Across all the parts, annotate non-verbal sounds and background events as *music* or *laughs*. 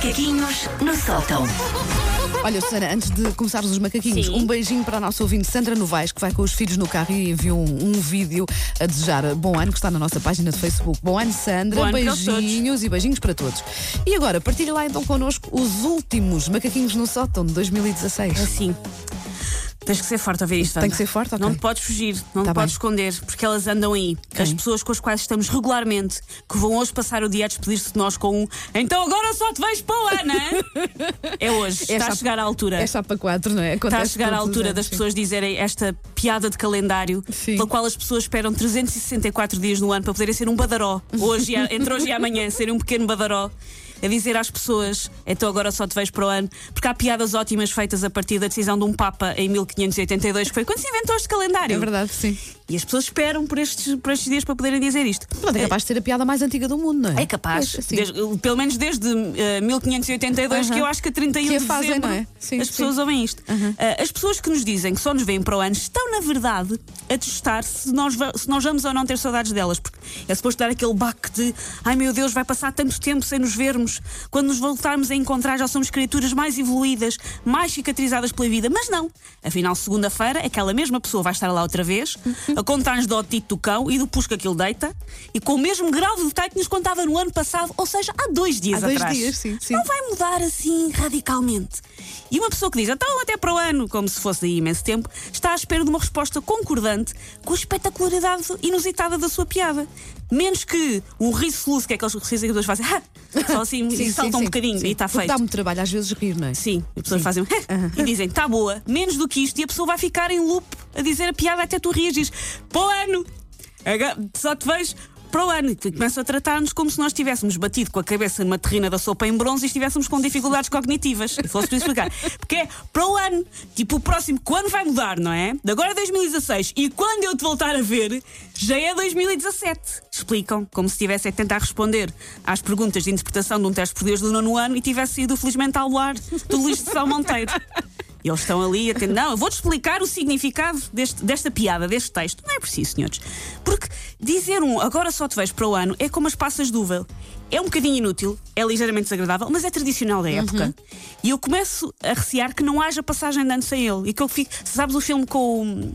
Macaquinhos no sótão. Olha, Susana, antes de começarmos os macaquinhos, Sim. um beijinho para a nossa ouvinte Sandra Novaes, que vai com os filhos no carro e enviou um, um vídeo a desejar bom ano, que está na nossa página de Facebook. Bom ano, Sandra. Bom ano beijinhos e beijinhos para todos. E agora, partilha lá então connosco os últimos macaquinhos no sótão de 2016. Assim. Tens que ser forte a ver isto. Tem que ser forte, ok. Não te podes fugir, não Tá te bem. podes esconder, porque elas andam aí. As pessoas com as quais estamos regularmente, que vão hoje passar o dia a despedir-se de nós com um Então agora só te vejo para o ano, hein?" *laughs* É hoje. É Está a chegar à altura. É chapa 4, não é? Está a Acontece chegar à altura anos, das sim. pessoas dizerem esta piada de calendário, Sim. pela qual as pessoas esperam 364 dias no ano para poderem ser um badaró. *laughs* Hoje, a- entre hoje e amanhã, serem um pequeno badaró. A dizer às pessoas, então agora só te vejo para o ano, porque há piadas ótimas feitas a partir da decisão de um Papa em 1582, que foi quando se inventou este calendário. É verdade, sim. E as pessoas esperam por estes, por estes dias para poderem dizer isto. É capaz de ser a piada mais antiga do mundo, não é? É capaz, É, desde- pelo menos desde eh, 1582, Aham. que eu acho que a 31 Que a de fazem, dezembro não é? Sim, as pessoas sim. ouvem isto. Eh, as pessoas que nos dizem que só nos veem para o ano estão, na verdade, a testar se nós, se nós vamos ou não ter saudades delas, porque é suposto dar aquele baque de ai meu Deus, vai passar tanto tempo sem nos vermos. Quando nos voltarmos a encontrar, já somos criaturas mais evoluídas, mais cicatrizadas pela vida. Mas não. Afinal, segunda-feira, aquela mesma pessoa vai estar lá outra vez, *laughs* a contar-nos do otito do cão e do pusco que ele deita, e com o mesmo grau de detalhe que nos contava no ano passado, ou seja, há dois dias Há dois atrás. dias, sim, sim. Não vai mudar assim radicalmente. E uma pessoa que diz, então até para o ano, como se fosse daí imenso tempo, está à espera de uma resposta concordante com a espetacularidade inusitada da sua piada. Menos que um riso luz, que é aqueles risos que as pessoas fazem, "Ah", só assim, e saltam um bocadinho sim. e está feito. Dá muito trabalho às vezes rir, não é? Sim, as pessoas fazem e dizem, está boa, menos do que isto, e a pessoa vai ficar em loop a dizer a piada até tu reagires. O ano! Só te vejo para o ano. E tu começas a tratar-nos como se nós tivéssemos batido com a cabeça numa terrina da sopa em bronze e estivéssemos com dificuldades cognitivas. Se fosse explicar. Porque é para o ano. Tipo, o próximo, quando vai mudar, não é? De agora é 2016 e quando eu te voltar a ver, já é 2017. Explicam, como se estivesse a tentar responder às perguntas de interpretação de um teste português do nono ano e tivesse sido felizmente ao ar do Luís de São Monteiro. E eles estão ali a tentar. Não, eu vou-te explicar o significado deste- desta piada, deste texto. Não é preciso, senhores. Porque dizer um agora só te vejo para o ano é como as passas de uva. É um bocadinho inútil, é ligeiramente desagradável, mas é tradicional da época. E eu começo a recear que não haja passagem de ano sem ele. E que eu fico. Sabes o filme com o.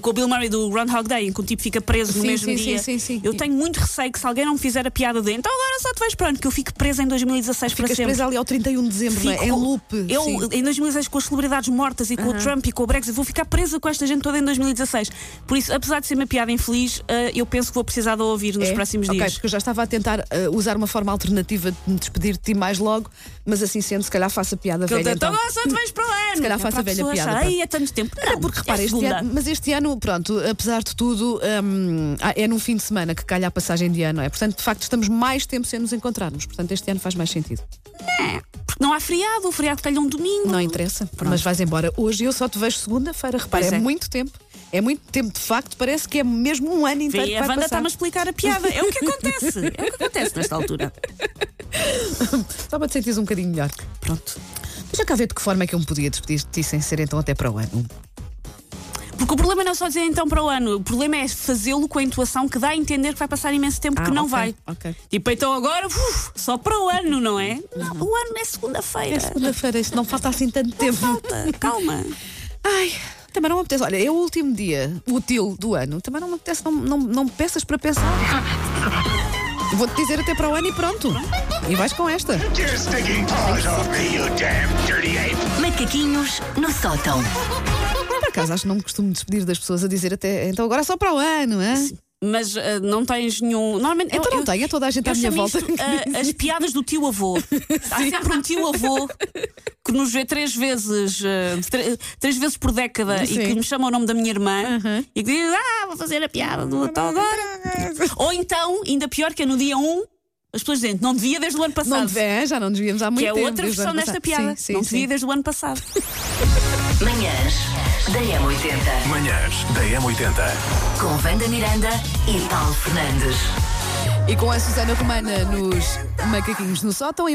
Com o Bill Murray do Groundhog Day, em que o tipo fica preso no Sim, mesmo sim, dia. sim, sim, sim. Eu tenho muito receio que se alguém não me fizer a piada de então agora só te vejo para ano, que eu fico presa em 2016 para Ficas sempre. presa ali ao 31 de dezembro, é? Fico- Em loop. Eu, sim. em 2016, com as celebridades mortas e com o Trump e com o Brexit, vou ficar presa com esta gente toda em 2016. Por isso, apesar de ser uma piada infeliz, eh, eu penso que vou precisar de ouvir nos É? próximos Ok, dias. porque eu já estava a tentar eh, usar uma forma alternativa de me despedir de ti mais logo, mas assim sendo, se calhar faço a piada Que velha. Então. agora só te vejo para o ano. Se calhar é faço para a velha piada. Ai, é tanto tempo. É Não, porque repara, é este segunda. ano, mas este ano, pronto, apesar de tudo, hum, ah, é num fim de semana que calha a passagem de ano, não é? Portanto, de facto, estamos mais tempo sem nos encontrarmos. Portanto, este ano faz mais sentido. Porque não há feriado, o feriado calha um domingo. Não interessa, mas vais embora hoje e eu só te vejo segunda-feira. Repara, é. é. muito tempo. É muito tempo, de facto, parece que é mesmo um ano inteiro. Vê, a Wanda está-me a explicar a piada. É o que acontece. É o que acontece nesta altura. *laughs* Só para te sentires um bocadinho melhor. Pronto. Deixa cá ver de que forma é que eu me podia despedir de ti sem ser então até para o ano. Porque o problema não é só dizer então para o ano, o problema é fazê-lo com a intuação que dá a entender que vai passar imenso tempo Ah, que não ok, vai. ok. Tipo, então agora, uf, só para o ano, não é? Não, o ano é segunda-feira. É segunda-feira, isto não falta assim tanto tempo. Falta, calma. *laughs* Ai, também não me apetece. Olha, é o último dia útil do ano. Também não me apetece, não, não, não me peças para pensar. Vou-te dizer até para o ano e pronto. E vais com esta. Macaquinhos no sótão. Acaso, acho que não me costumo despedir das pessoas a dizer até então agora só para o ano, é? Mas ah, não tens nenhum. Normalmente. Então eu, não tenho, é toda a gente à minha volta. isto, ah, as piadas do tio avô. *laughs* Há sempre um tio avô que nos vê três vezes, ah, tre- três vezes por década Sim. e que me chama o nome da minha irmã e que diz: Ah, vou fazer a piada do então agora. *laughs* Ou então, ainda pior, que é no dia 1, as pessoas dizem: Não devia desde o ano passado. Não devia, já não desvíamos há muito que é tempo. outra versão desta piada. Sim, sim, não sim. devia desde o ano passado. *laughs* Manhãs da M80. Manhãs da M80. Com Wanda Miranda e Paulo Fernandes. E com a Susana Romana nos Macaquinhos no Sótão.